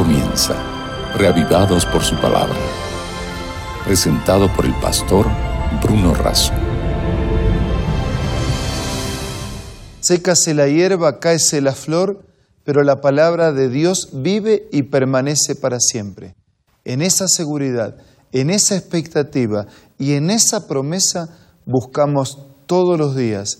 comienza, reavivados por su palabra. Presentado por el pastor Bruno Razo. Sécase la hierba, cáese la flor, pero la palabra de Dios vive y permanece para siempre. En esa seguridad, en esa expectativa y en esa promesa buscamos todos los días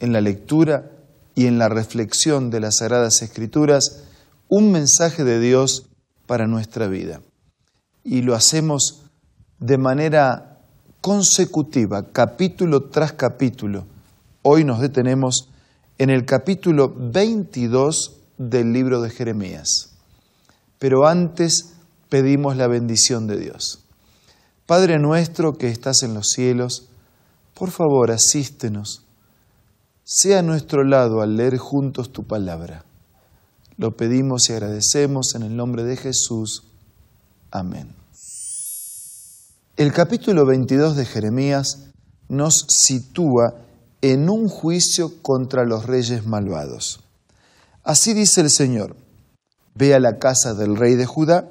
en la lectura y en la reflexión de las Sagradas Escrituras un mensaje de Dios para nuestra vida. Y lo hacemos de manera consecutiva, capítulo tras capítulo. Hoy nos detenemos en el capítulo 22 del libro de Jeremías. Pero antes pedimos la bendición de Dios. Padre nuestro que estás en los cielos, por favor asístenos, sea a nuestro lado al leer juntos tu palabra. Lo pedimos y agradecemos en el nombre de Jesús. Amén. El capítulo 22 de Jeremías nos sitúa en un juicio contra los reyes malvados. Así dice el Señor, ve a la casa del rey de Judá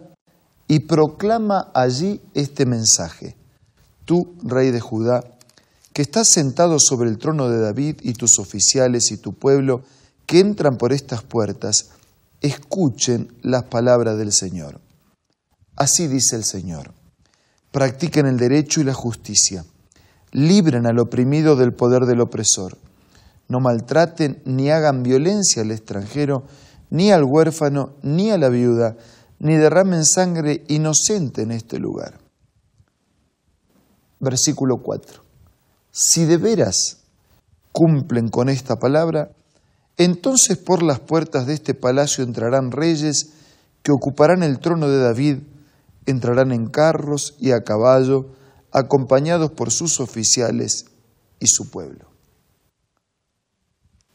y proclama allí este mensaje. Tú, rey de Judá, que estás sentado sobre el trono de David y tus oficiales y tu pueblo que entran por estas puertas, escuchen las palabras del Señor. Así dice el Señor, practiquen el derecho y la justicia, libren al oprimido del poder del opresor, no maltraten ni hagan violencia al extranjero, ni al huérfano, ni a la viuda, ni derramen sangre inocente en este lugar. Versículo 4. Si de veras cumplen con esta palabra, entonces por las puertas de este palacio entrarán reyes que ocuparán el trono de David, entrarán en carros y a caballo, acompañados por sus oficiales y su pueblo.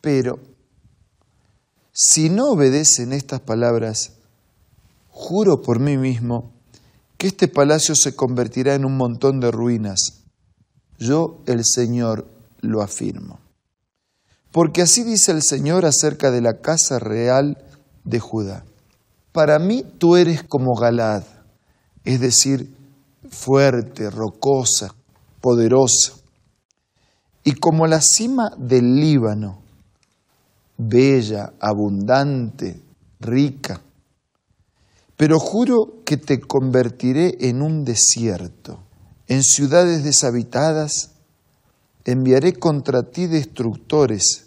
Pero, si no obedecen estas palabras, juro por mí mismo que este palacio se convertirá en un montón de ruinas. Yo, el Señor, lo afirmo. Porque así dice el Señor acerca de la casa real de Judá. Para mí tú eres como Galad, es decir, fuerte, rocosa, poderosa, y como la cima del Líbano, bella, abundante, rica. Pero juro que te convertiré en un desierto, en ciudades deshabitadas, enviaré contra ti destructores,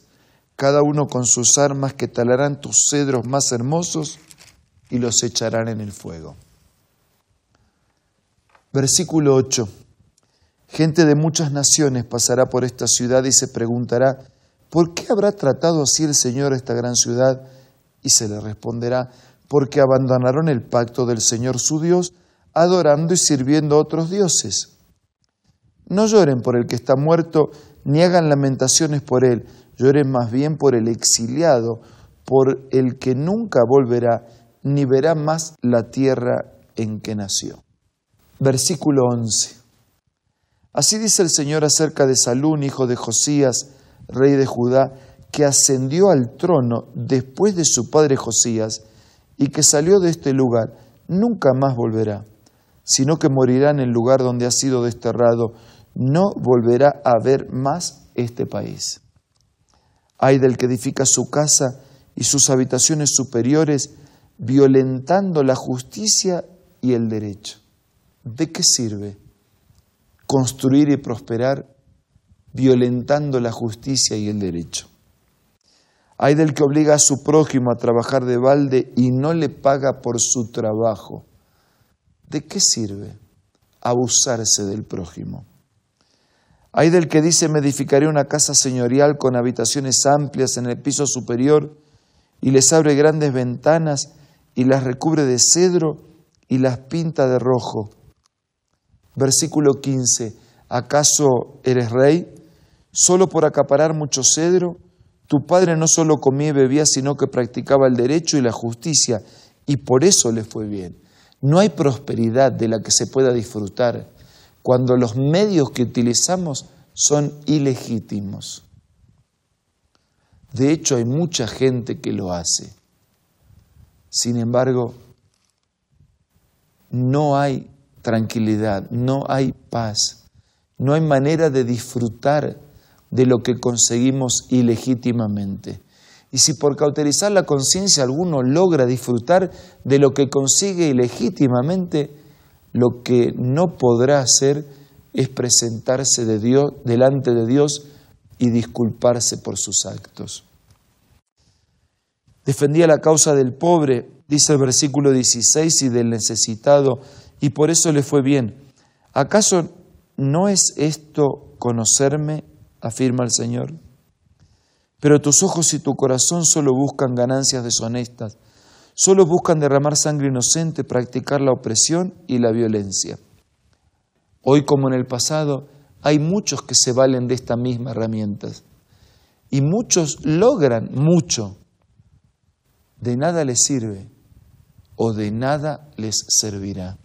cada uno con sus armas que talarán tus cedros más hermosos y los echarán en el fuego. Versículo 8. Gente de muchas naciones pasará por esta ciudad y se preguntará, ¿por qué habrá tratado así el Señor esta gran ciudad? Y se le responderá, porque abandonaron el pacto del Señor su Dios, adorando y sirviendo a otros dioses. No lloren por el que está muerto, ni hagan lamentaciones por él, lloren más bien por el exiliado, por el que nunca volverá, ni verá más la tierra en que nació. Versículo 11. Así dice el Señor acerca de Salún, hijo de Josías, rey de Judá, que ascendió al trono después de su padre Josías y que salió de este lugar, nunca más volverá, sino que morirá en el lugar donde ha sido desterrado no volverá a ver más este país. Hay del que edifica su casa y sus habitaciones superiores, violentando la justicia y el derecho. ¿De qué sirve construir y prosperar violentando la justicia y el derecho? Hay del que obliga a su prójimo a trabajar de balde y no le paga por su trabajo. ¿De qué sirve abusarse del prójimo? Hay del que dice, me edificaré una casa señorial con habitaciones amplias en el piso superior y les abre grandes ventanas y las recubre de cedro y las pinta de rojo. Versículo 15. ¿Acaso eres rey? Solo por acaparar mucho cedro. Tu padre no solo comía y bebía, sino que practicaba el derecho y la justicia, y por eso le fue bien. No hay prosperidad de la que se pueda disfrutar cuando los medios que utilizamos son ilegítimos. De hecho, hay mucha gente que lo hace. Sin embargo, no hay tranquilidad, no hay paz, no hay manera de disfrutar de lo que conseguimos ilegítimamente. Y si por cauterizar la conciencia alguno logra disfrutar de lo que consigue ilegítimamente, lo que no podrá hacer es presentarse de Dios, delante de Dios y disculparse por sus actos. Defendía la causa del pobre, dice el versículo 16, y del necesitado, y por eso le fue bien. ¿Acaso no es esto conocerme? afirma el Señor. Pero tus ojos y tu corazón solo buscan ganancias deshonestas, solo buscan derramar sangre inocente, practicar la opresión y la violencia. Hoy como en el pasado, hay muchos que se valen de estas mismas herramientas y muchos logran mucho. De nada les sirve o de nada les servirá.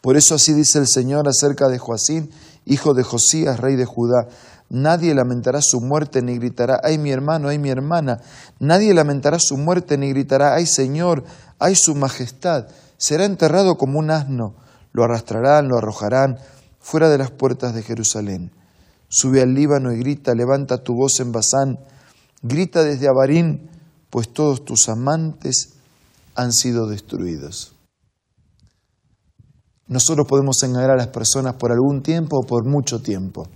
Por eso así dice el Señor acerca de Joacín, hijo de Josías, rey de Judá. Nadie lamentará su muerte ni gritará, ay mi hermano, ay mi hermana. Nadie lamentará su muerte ni gritará, ay Señor, ay su majestad. Será enterrado como un asno lo arrastrarán, lo arrojarán fuera de las puertas de Jerusalén. Sube al Líbano y grita, levanta tu voz en Basán, grita desde Abarín, pues todos tus amantes han sido destruidos. Nosotros podemos engañar a las personas por algún tiempo o por mucho tiempo,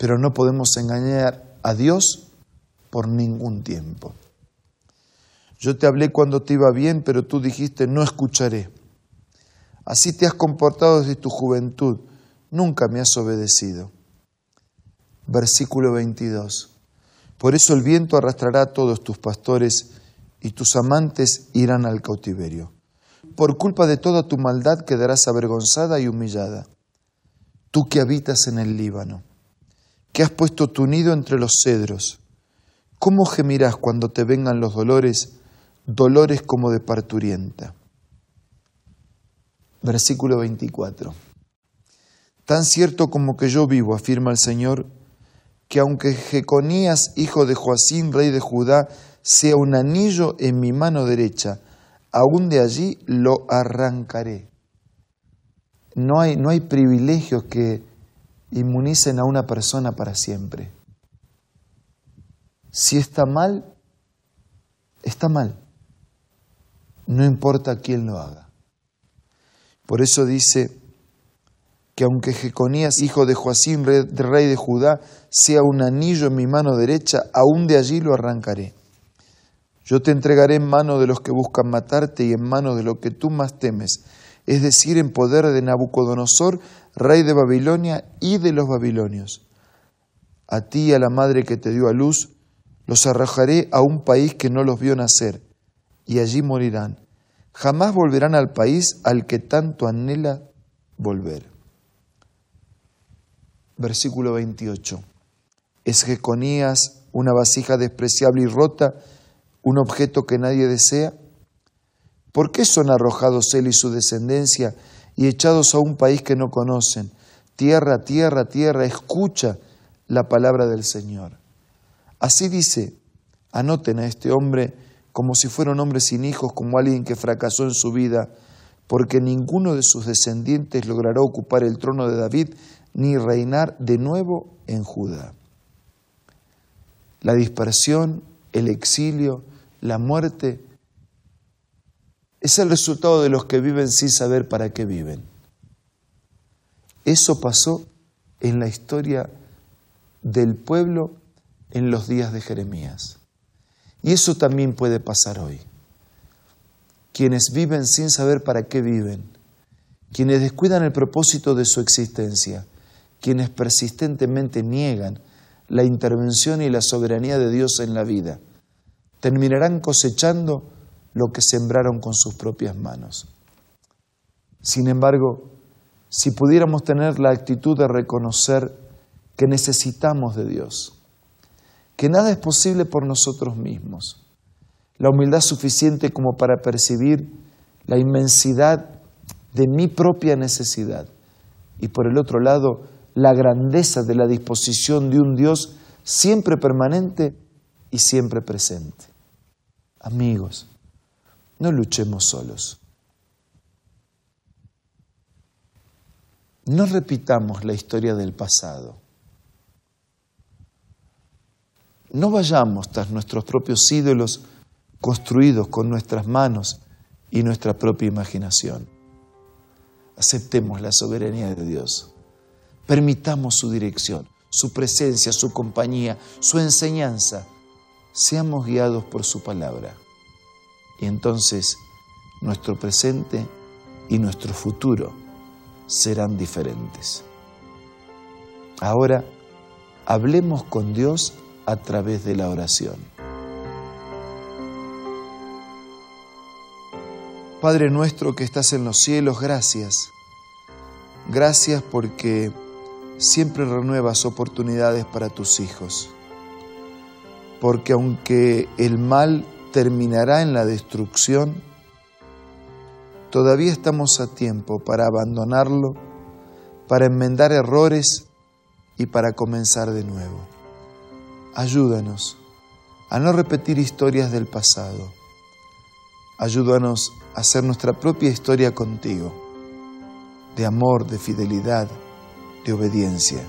pero no podemos engañar a Dios por ningún tiempo. Yo te hablé cuando te iba bien, pero tú dijiste, no escucharé. Así te has comportado desde tu juventud, nunca me has obedecido. Versículo 22. Por eso el viento arrastrará a todos tus pastores y tus amantes irán al cautiverio. Por culpa de toda tu maldad quedarás avergonzada y humillada. Tú que habitas en el Líbano, que has puesto tu nido entre los cedros, ¿cómo gemirás cuando te vengan los dolores, dolores como de parturienta? versículo 24. Tan cierto como que yo vivo, afirma el Señor, que aunque Jeconías, hijo de Joacín, rey de Judá, sea un anillo en mi mano derecha, aún de allí lo arrancaré. No hay, no hay privilegios que inmunicen a una persona para siempre. Si está mal, está mal. No importa quién lo haga. Por eso dice que aunque Jeconías, hijo de Joacín, rey de Judá, sea un anillo en mi mano derecha, aún de allí lo arrancaré. Yo te entregaré en mano de los que buscan matarte y en mano de lo que tú más temes, es decir, en poder de Nabucodonosor, rey de Babilonia y de los babilonios. A ti y a la madre que te dio a luz, los arrojaré a un país que no los vio nacer, y allí morirán jamás volverán al país al que tanto anhela volver. Versículo 28. ¿Es Jeconías una vasija despreciable y rota, un objeto que nadie desea? ¿Por qué son arrojados él y su descendencia y echados a un país que no conocen? Tierra, tierra, tierra, escucha la palabra del Señor. Así dice, anoten a este hombre, como si fuera un hombre sin hijos, como alguien que fracasó en su vida, porque ninguno de sus descendientes logrará ocupar el trono de David ni reinar de nuevo en Judá. La dispersión, el exilio, la muerte, es el resultado de los que viven sin saber para qué viven. Eso pasó en la historia del pueblo en los días de Jeremías. Y eso también puede pasar hoy. Quienes viven sin saber para qué viven, quienes descuidan el propósito de su existencia, quienes persistentemente niegan la intervención y la soberanía de Dios en la vida, terminarán cosechando lo que sembraron con sus propias manos. Sin embargo, si pudiéramos tener la actitud de reconocer que necesitamos de Dios, que nada es posible por nosotros mismos. La humildad suficiente como para percibir la inmensidad de mi propia necesidad. Y por el otro lado, la grandeza de la disposición de un Dios siempre permanente y siempre presente. Amigos, no luchemos solos. No repitamos la historia del pasado. No vayamos tras nuestros propios ídolos construidos con nuestras manos y nuestra propia imaginación. Aceptemos la soberanía de Dios. Permitamos su dirección, su presencia, su compañía, su enseñanza. Seamos guiados por su palabra. Y entonces nuestro presente y nuestro futuro serán diferentes. Ahora, hablemos con Dios a través de la oración. Padre nuestro que estás en los cielos, gracias. Gracias porque siempre renuevas oportunidades para tus hijos. Porque aunque el mal terminará en la destrucción, todavía estamos a tiempo para abandonarlo, para enmendar errores y para comenzar de nuevo. Ayúdanos a no repetir historias del pasado. Ayúdanos a hacer nuestra propia historia contigo, de amor, de fidelidad, de obediencia,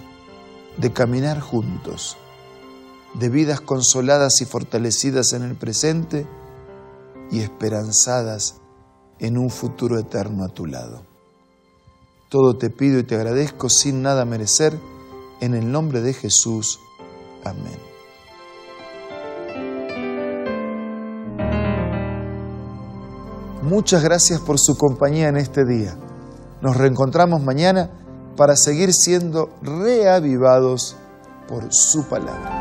de caminar juntos, de vidas consoladas y fortalecidas en el presente y esperanzadas en un futuro eterno a tu lado. Todo te pido y te agradezco sin nada merecer, en el nombre de Jesús. Amén. Muchas gracias por su compañía en este día. Nos reencontramos mañana para seguir siendo reavivados por su palabra.